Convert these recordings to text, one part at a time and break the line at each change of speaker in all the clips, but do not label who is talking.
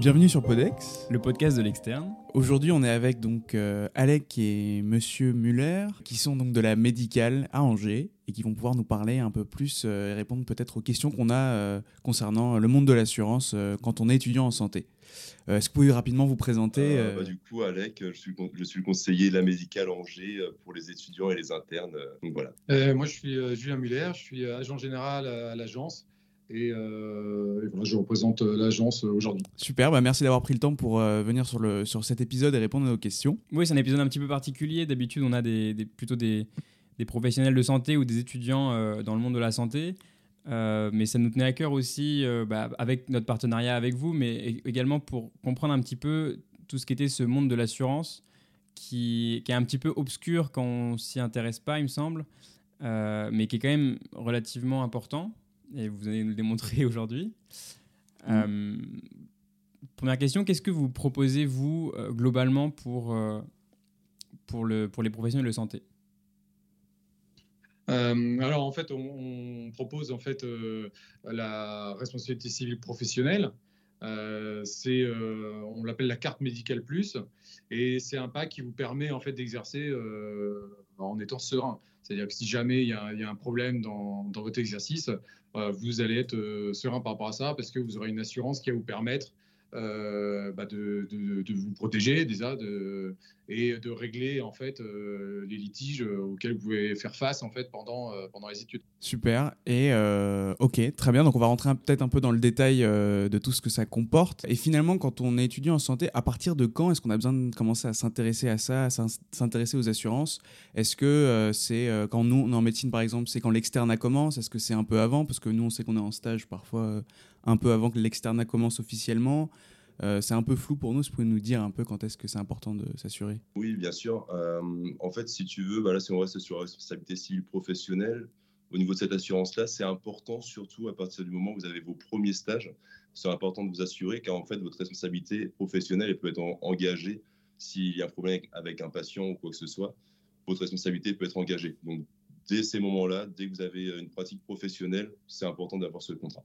Bienvenue sur Podex,
le podcast de l'externe.
Aujourd'hui, on est avec donc euh, Alec et Monsieur Muller, qui sont donc de la médicale à Angers et qui vont pouvoir nous parler un peu plus euh, et répondre peut-être aux questions qu'on a euh, concernant le monde de l'assurance quand on est étudiant en santé. Est-ce que vous pouvez rapidement vous présenter
bah, Du coup, Alec, je suis, je suis le conseiller de la médicale à Angers pour les étudiants et les internes. donc voilà.
moi, je suis Julien Muller, je suis agent général à l'agence. Euh, et, voilà, je représente euh, l'agence euh, aujourd'hui.
Super, bah merci d'avoir pris le temps pour venir sur, le, sur cet épisode et répondre à nos questions.
Oui, c'est un épisode un petit peu particulier. D'habitude, on a des, plutôt des, des, professionnels de santé ou des étudiants dans le monde de la santé. mais ça nous tenait à cœur aussi, bah, avec notre partenariat avec vous, mais également pour comprendre un petit peu tout ce qu'était ce monde de l'assurance, qui, qui, est un petit peu obscur quand on s'y intéresse pas, il me semble, mais qui est quand même relativement important et vous allez nous le démontrer aujourd'hui. Mm. Euh, première question, qu'est-ce que vous proposez, vous, euh, globalement, pour, euh, pour, le, pour les professionnels de santé?
Alors en fait, on, propose en fait la responsabilité civile professionnelle. C'est, on l'appelle la carte médicale plus, et c'est un pack qui vous permet en fait d'exercer en étant serein. C'est-à-dire que si jamais il y, a, un problème dans, dans votre exercice, euh, vous allez être euh, serein par rapport à ça parce que vous aurez une assurance qui va vous permettre euh, bah de, vous protéger déjà et de régler en fait euh, les litiges auxquels vous pouvez faire face en fait pendant, pendant les études.
Super. Et ok, très bien. Donc on va rentrer peut-être un peu dans le détail de tout ce que ça comporte. Et finalement, quand on est étudiant en santé, à partir de quand est-ce qu'on a besoin de commencer à s'intéresser à ça, à s'intéresser aux assurances? Est-ce que c'est quand nous on est en médecine par exemple, c'est quand l'externe commence? Est-ce que c'est un peu avant? Parce que nous on sait qu'on est en stage parfois un peu avant que l'externat commence officiellement. Euh, c'est un peu flou pour nous. Vous pouvez nous dire un peu quand est-ce que c'est important de s'assurer
Oui, bien sûr. Euh, en fait, si tu veux, bah si on reste sur la responsabilité civile professionnelle, au niveau de cette assurance-là, c'est important, surtout à partir du moment où vous avez vos premiers stages. C'est important de vous assurer car en fait, votre responsabilité professionnelle peut être engagée s'il y a un problème avec un patient ou quoi que ce soit. Votre responsabilité peut être engagée. Donc, dès ces moments-là, dès que vous avez une pratique professionnelle, c'est important d'avoir ce contrat.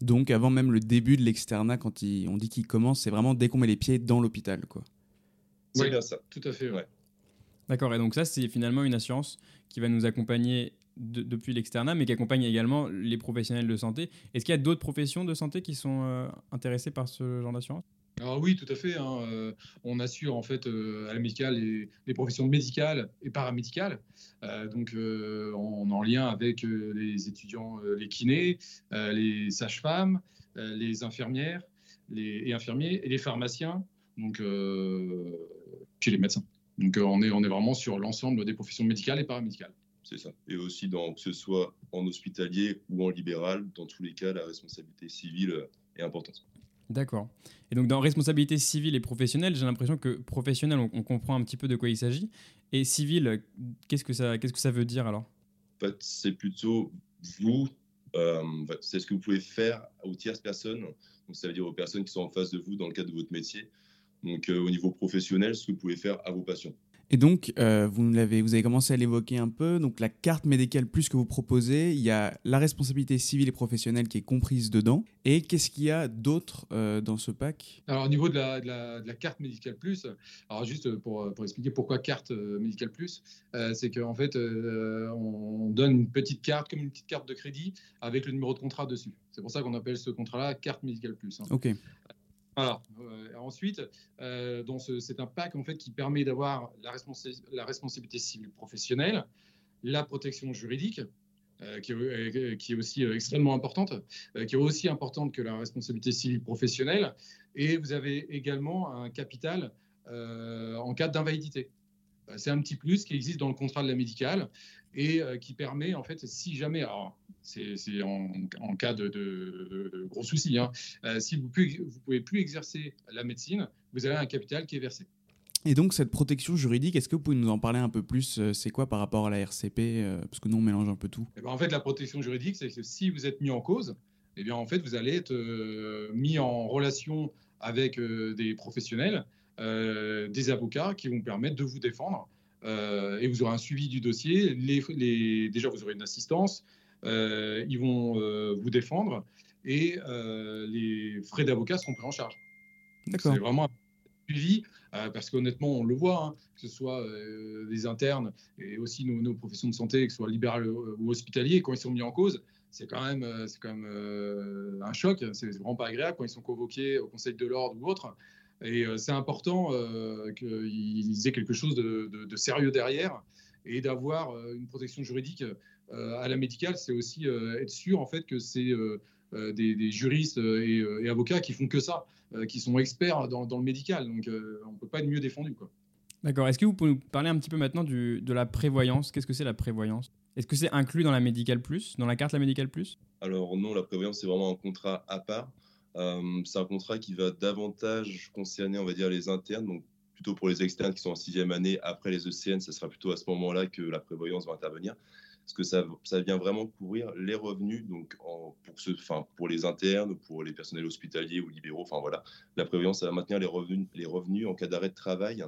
Donc avant même le début de l'externat, quand on dit qu'il commence, c'est vraiment dès qu'on met les pieds dans l'hôpital. quoi.
C'est bien ça. Tout à fait, ouais.
D'accord, et donc ça, c'est finalement une assurance qui va nous accompagner depuis l'externat, mais qui accompagne également les professionnels de santé. Est-ce qu'il y a d'autres professions de santé qui sont euh, intéressées par ce genre d'assurance?
Alors oui, tout à fait. Hein, euh, on assure en fait euh, à la médicale les, professions médicales et paramédicales. Euh, donc on est en lien avec les étudiants, les kinés, les sages-femmes, les infirmières les, et infirmiers et les pharmaciens. Donc puis les médecins. Donc on est on est vraiment sur l'ensemble des professions médicales et paramédicales.
C'est ça. Et aussi que ce soit en hospitalier ou en libéral, dans tous les cas, la responsabilité civile est importante.
D'accord. Et donc dans responsabilité civile et professionnelle, j'ai l'impression que professionnel, on, comprend un petit peu de quoi il s'agit. Et civil, qu'est-ce que ça, qu'est-ce que ça veut dire alors?
En fait, c'est plutôt vous, euh, c'est ce que vous pouvez faire aux tierces personnes. Donc ça veut dire aux personnes qui sont en face de vous dans le cadre de votre métier. Donc euh, au niveau professionnel, ce que vous pouvez faire à vos patients.
Et donc, euh, vous, avez commencé à l'évoquer un peu. Donc, la carte médicale plus que vous proposez, il y a la responsabilité civile et professionnelle qui est comprise dedans. Et qu'est-ce qu'il y a d'autre euh, dans ce pack?
Alors, au niveau de la, de, la, carte médicale plus, alors juste pour, pour expliquer pourquoi carte euh, médicale plus, c'est qu'en fait, on donne une petite carte, comme une petite carte de crédit, avec le numéro de contrat dessus. C'est pour ça qu'on appelle ce contrat-là carte médicale plus. Hein.
Ok.
Euh, ensuite, euh, c'est un pack en fait qui permet d'avoir la, responsabilité civile professionnelle, la protection juridique, euh, qui, est, aussi extrêmement importante, qui est aussi importante que la responsabilité civile professionnelle, et vous avez également un capital en cas d'invalidité. C'est un petit plus qui existe dans le contrat de la médicale et qui permet, en fait, si jamais, c'est en, cas de, gros soucis. Hein. Euh, si vous ne pouvez plus exercer la médecine, vous avez un capital qui est versé.
Et donc cette protection juridique, est-ce que vous pouvez nous en parler un peu plus euh, C'est quoi par rapport à la RCP euh, Parce que nous, on mélange un peu tout.
Eh ben, en fait, la protection juridique, c'est que si vous êtes mis en cause, eh bien, en fait, vous allez être mis en relation avec des professionnels, des avocats qui vont permettre de vous défendre. et vous aurez un suivi du dossier. Les, déjà, vous aurez une assistance, ils vont euh, vous défendre et euh, les frais d'avocat seront pris en charge. C'est vraiment un suivi, parce qu'honnêtement, on le voit, hein, que ce soit des internes et aussi nos, professions de santé, que ce soit libéral ou hospitalier, quand ils sont mis en cause, c'est quand même, c'est quand même un choc. C'est vraiment pas agréable quand ils sont convoqués au Conseil de l'ordre ou autre. Et c'est important qu'ils aient quelque chose de, sérieux derrière et d'avoir une protection juridique à la médicale. C'est aussi être sûr en fait que c'est des, juristes et, avocats qui font que ça, qui sont experts dans, le médical. Donc on ne peut pas être mieux défendu.
D'accord. Est-ce que vous pouvez nous parler un petit peu maintenant de la prévoyance? Qu'est-ce que c'est la prévoyance? Est-ce que c'est inclus dans la Médicale Plus, dans la carte La Médicale Plus?
Alors non, la prévoyance, c'est vraiment un contrat à part. Euh, c'est un contrat qui va davantage concerner, on va dire, les internes, donc plutôt pour les externes qui sont en sixième année. Après les ECN, ce sera plutôt à ce moment-là que la prévoyance va intervenir. Parce que ça, ça vient vraiment couvrir les revenus, donc pour, ce, enfin, pour les internes, pour les personnels hospitaliers ou libéraux. Enfin voilà, la prévoyance, ça va maintenir les revenus, les revenus en cas d'arrêt de travail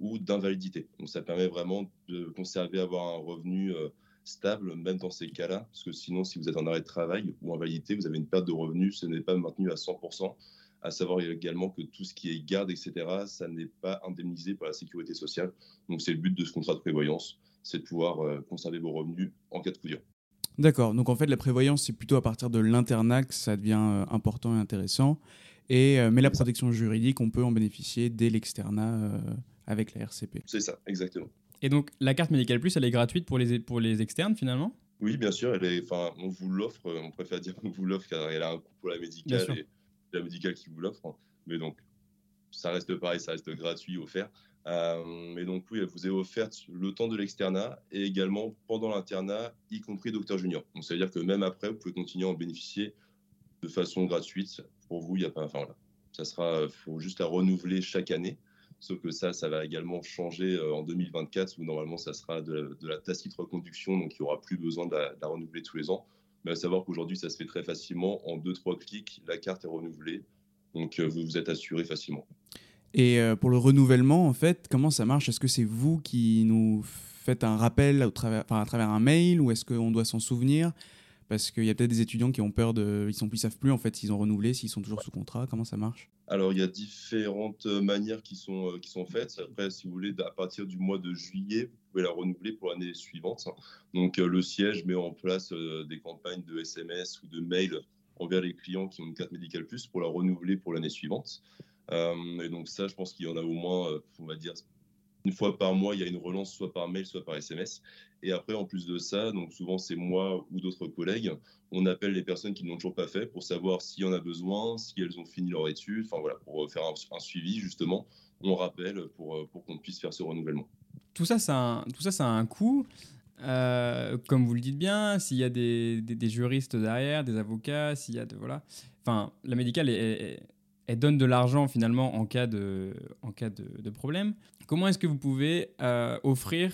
ou d'invalidité. Donc ça permet vraiment de conserver, avoir un revenu. Euh, stable, même dans ces cas-là, parce que sinon, si vous êtes en arrêt de travail ou en validité, vous avez une perte de revenus, ce n'est pas maintenu à 100%. À savoir également que tout ce qui est garde, etc., ça n'est pas indemnisé par la sécurité sociale. Donc, c'est le but de ce contrat de prévoyance, c'est de pouvoir euh, conserver vos revenus en cas de coup dur.
D'accord. Donc, en fait, la prévoyance, c'est plutôt à partir de l'internat que ça devient euh, important et intéressant. Et, euh, mais la protection juridique, on peut en bénéficier dès l'externat avec la RCP.
C'est ça, exactement.
Et donc, la carte médicale plus, elle est gratuite pour les, pour les externes finalement?
Oui, bien sûr. Elle est, enfin, on vous l'offre, on préfère dire qu'on vous l'offre car elle a un coût pour la médicale et la médicale qui vous l'offre. Mais donc, ça reste pareil, ça reste gratuit, offert. Euh, mais donc, oui, elle vous est offerte le temps de l'externat et également pendant l'internat, y compris docteur junior. Donc, ça veut dire que même après, vous pouvez continuer à en bénéficier de façon gratuite. Pour vous, il n'y a pas. Enfin, voilà. Ça sera, faut juste la renouveler chaque année. Sauf que ça, ça va également changer euh, en 2024 où normalement ça sera de, la tacite reconduction, donc il n'y aura plus besoin de la, renouveler tous les ans. Mais à savoir qu'aujourd'hui, ça se fait très facilement. En 2-3 clics, la carte est renouvelée. Donc euh, vous vous êtes assuré facilement.
Et euh, pour le renouvellement, en fait, comment ça marche? Est-ce que c'est vous qui nous faites un rappel au travers, à travers un mail ou est-ce qu'on doit s'en souvenir? Parce qu'il y a peut-être des étudiants qui ont peur de. Ils plus, savent plus en fait s'ils ont renouvelé, s'ils sont toujours sous contrat. Comment ça marche?
Alors, il y a différentes manières qui sont, euh, qui sont faites. Après, si vous voulez, à partir du mois de juillet, vous pouvez la renouveler pour l'année suivante. Donc, euh, le siège met en place euh, des campagnes de SMS ou de mail envers les clients qui ont une carte médicale plus pour la renouveler pour l'année suivante. et donc, ça, je pense qu'il y en a au moins, on va dire, une fois par mois, il y a une relance soit par mail, soit par SMS. Et après, en plus de ça, donc souvent c'est moi ou d'autres collègues, on appelle les personnes qui n'ont toujours pas fait pour savoir s'il y en a besoin, si elles ont fini leur étude, enfin voilà, pour faire un, suivi justement. On rappelle pour, pour qu'on puisse faire ce renouvellement.
Tout ça, ça a un, tout ça, ça a un coût. Euh, comme vous le dites bien, s'il y a des, des, juristes derrière, des avocats, s'il y a de voilà, enfin, la médicale est, elle donne de l'argent finalement en cas de, en cas de, problème. Comment est-ce que vous pouvez euh, offrir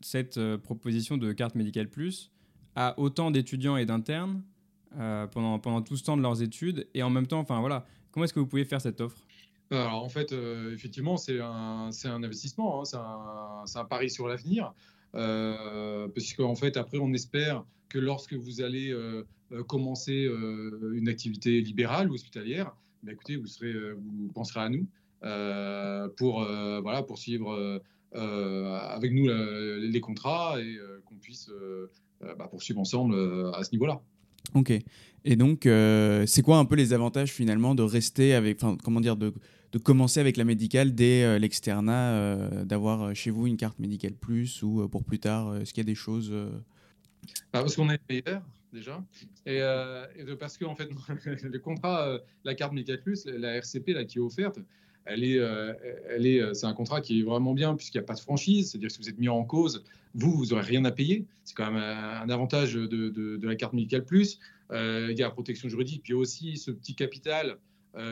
cette euh, proposition de carte médicale plus à autant d'étudiants et d'internes euh, pendant, pendant tout ce temps de leurs études et en même temps, enfin voilà, comment est-ce que vous pouvez faire cette offre?
Alors en fait, effectivement, c'est un, un, investissement, hein, c'est un, un, pari sur l'avenir, parce qu'en fait, après, on espère que lorsque vous allez commencer une activité libérale ou hospitalière, bah, écoutez, vous, serez, euh, vous penserez à nous euh, pour euh, voilà, poursuivre avec nous les contrats et qu'on puisse bah, poursuivre ensemble à ce niveau-là.
Ok. Et donc, c'est quoi un peu les avantages finalement de rester avec, enfin, comment dire, de, de, commencer avec la médicale dès l'externat, d'avoir chez vous une carte médicale plus ou pour plus tard Est-ce qu'il y a des choses
bah, Parce qu'on est meilleur déjà. Et, euh, parce que fait, le contrat, euh, la carte Médical Plus, la RCP là, qui est offerte, elle est, euh, elle est, c'est un contrat qui est vraiment bien puisqu'il n'y a pas de franchise. C'est-à-dire que si vous êtes mis en cause, vous, vous n'aurez rien à payer. C'est quand même un, avantage de, de, la carte Médical Plus. il y a la protection juridique, puis aussi ce petit capital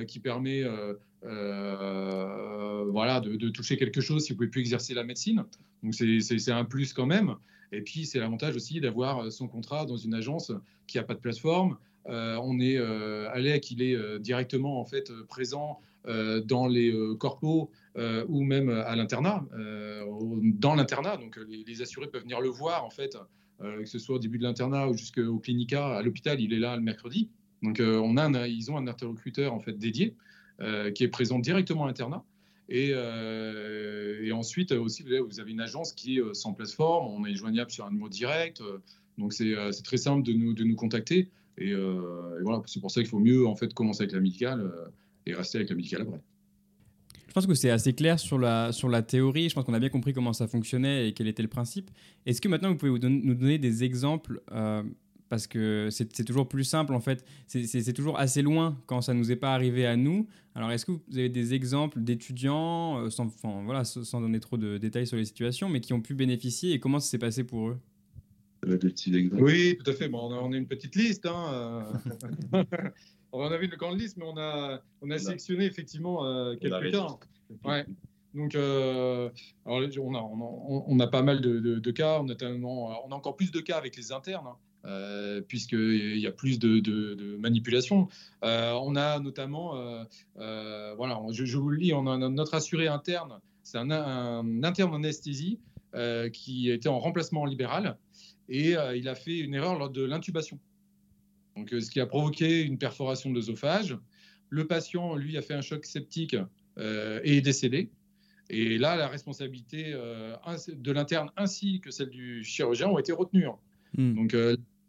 qui permet voilà, de, de, toucher quelque chose si vous ne pouvez plus exercer la médecine. Donc c'est un plus quand même. Et puis, c'est l'avantage aussi d'avoir euh, son contrat dans une agence qui n'a pas de plateforme. Euh, on est euh, Alec, il est euh, directement en fait présent dans les corpos ou même à l'internat, dans l'internat. Donc, les, assurés peuvent venir le voir en fait, que ce soit au début de l'internat ou jusqu'au clinica, à l'hôpital, il est là le mercredi. Donc, ils ont un interlocuteur en fait dédié. qui est présente directement à l'internat. Et, et, ensuite aussi, vous avez une agence qui est sans plateforme, on est joignable sur un numéro direct. Donc c'est très simple de nous, de nous contacter. Et, voilà, c'est pour ça qu'il faut mieux en fait commencer avec la médicale et rester avec la médicale après.
Je pense que c'est assez clair sur la, sur la théorie. Je pense qu'on a bien compris comment ça fonctionnait et quel était le principe. Est-ce que maintenant vous pouvez nous donner des exemples euh, parce que c'est toujours plus simple en fait. C'est toujours assez loin quand ça nous est pas arrivé à nous. Alors est-ce que vous avez des exemples d'étudiants, euh, sans, voilà, sans donner trop de détails sur les situations, mais qui ont pu bénéficier et comment ça s'est passé pour eux?
Oui, tout à fait. Bon, on a une petite liste. Hein. Euh. on avait une grande liste, mais on a, on a sélectionné effectivement euh, quelques cas. Ouais. Donc, euh, alors, on, a, on, a, pas mal de, cas. On a, tellement, on a encore plus de cas avec les internes, hein, euh, puisqu'il y a plus de, de manipulation. on a notamment, voilà, je, vous le lis, on a notre assuré interne, c'est un, un, interne en anesthésie qui était en remplacement libéral et il a fait une erreur lors de l'intubation. Donc, euh, ce qui a provoqué une perforation de l'œsophage. Le patient, lui, a fait un choc septique euh, et est décédé. Et là, la responsabilité euh, de l'interne ainsi que celle du chirurgien ont été retenues. Hein. Hmm. Donc,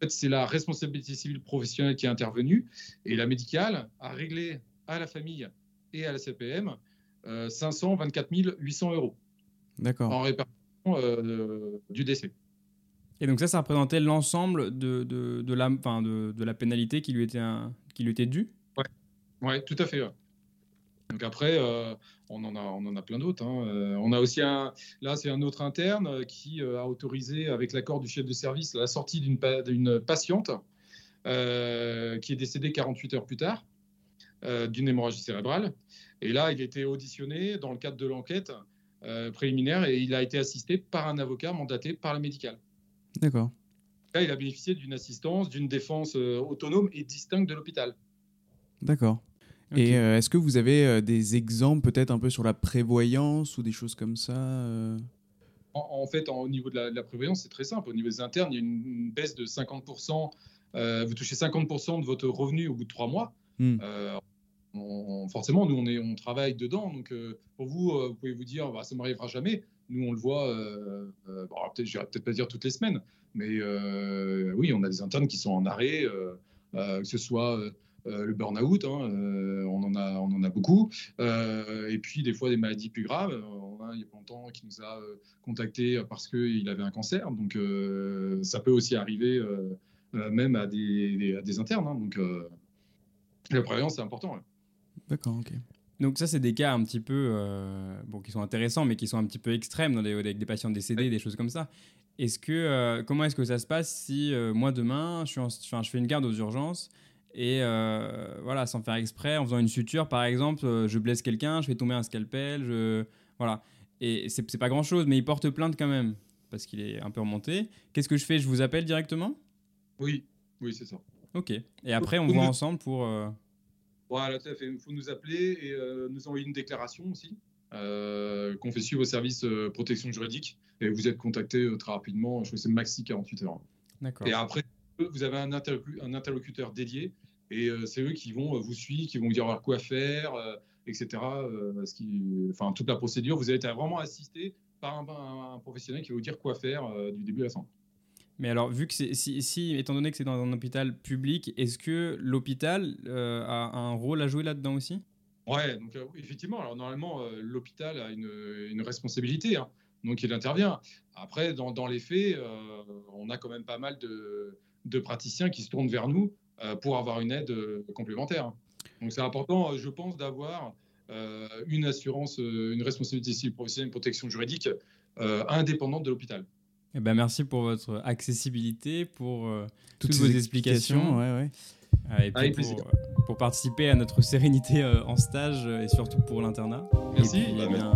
fait, c'est la responsabilité civile professionnelle qui est intervenue et la médicale a réglé à la famille et à la CPM 524 800 euros.
D'accord.
En répartition du décès.
Et donc ça, ça représentait l'ensemble de, de, de, la, de, de, la pénalité qui lui était, qui lui était due?
Oui, ouais, tout à fait. Donc après, euh, on, en a, on en a plein d'autres. Hein. Euh, on a aussi un, là, c'est un autre interne qui euh, a autorisé, avec l'accord du chef de service, la sortie d'une patiente qui est décédée 48 heures plus tard d'une hémorragie cérébrale. Et là, il a été auditionné dans le cadre de l'enquête préliminaire et il a été assisté par un avocat mandaté par la médicale.
D'accord.
Là, il a bénéficié d'une assistance, d'une défense autonome et distincte de l'hôpital.
D'accord. Et euh, est-ce que vous avez euh, des exemples peut-être un peu sur la prévoyance ou des choses comme ça
en, fait, au niveau de la, prévoyance, c'est très simple. Au niveau des internes, il y a une, baisse de 50%. vous touchez 50% de votre revenu au bout de trois mois. Hmm. forcément, nous, on, est, on travaille dedans. Donc, pour vous, vous pouvez vous dire, bah, ça ne m'arrivera jamais. Nous, on le voit, euh, euh, peut-être, je peut-être pas dire toutes les semaines, mais euh, oui, on a des internes qui sont en arrêt, que ce soit le burn-out, hein, on, en a, on en a beaucoup, et puis des fois des maladies plus graves. On a, il y a pas longtemps qui nous a contacté parce qu'il avait un cancer, donc ça peut aussi arriver même à des, des internes. Hein, donc la prévention, c'est important.
D'accord, ok.
Donc ça, c'est des cas un petit peu, euh, bon, qui sont intéressants, mais qui sont un petit peu extrêmes dans avec des patients décédés, des choses comme ça. Est-ce que, euh, comment est-ce que ça se passe si euh, moi demain, je, suis je fais une garde aux urgences et voilà, sans faire exprès, en faisant une suture, par exemple, je blesse quelqu'un, je fais tomber un scalpel, je, voilà. Et c'est pas grand-chose, mais il porte plainte quand même parce qu'il est un peu remonté. Qu'est-ce que je fais? Je vous appelle directement?
Oui, oui, c'est ça.
Ok. Et après, on voit ensemble pour.
Voilà, tout à fait. Il faut nous appeler et euh, nous envoyer une déclaration aussi, euh, qu'on fait suivre au service euh, protection juridique. Et vous êtes contacté très rapidement, je crois que c'est maxi 48 heures.
D'accord.
Et après, vous avez un, un interlocuteur dédié et c'est eux qui vont vous suivre, qui vont vous dire quoi faire, etc. Ce qui, enfin, toute la procédure, vous allez être vraiment assisté par un, un, professionnel qui va vous dire quoi faire du début à la fin.
Mais alors, vu que c'est, si, étant donné que c'est dans un hôpital public, est-ce que l'hôpital euh, a un rôle à jouer là-dedans aussi?
Ouais, donc euh, effectivement. Alors normalement, euh, l'hôpital a une, une responsabilité, hein, donc il intervient. Après, dans, dans les faits, on a quand même pas mal de, de, praticiens qui se tournent vers nous pour avoir une aide complémentaire. Hein. Donc c'est important, je pense, d'avoir une assurance, une responsabilité civile professionnelle, une protection juridique indépendante de l'hôpital.
Eh ben, merci pour votre accessibilité, pour euh, toutes, vos explications.
Ouais, ouais.
Ah, et puis pour, euh, pour, participer à notre sérénité euh, en stage et surtout pour l'internat.
Merci.
Et puis, eh bien,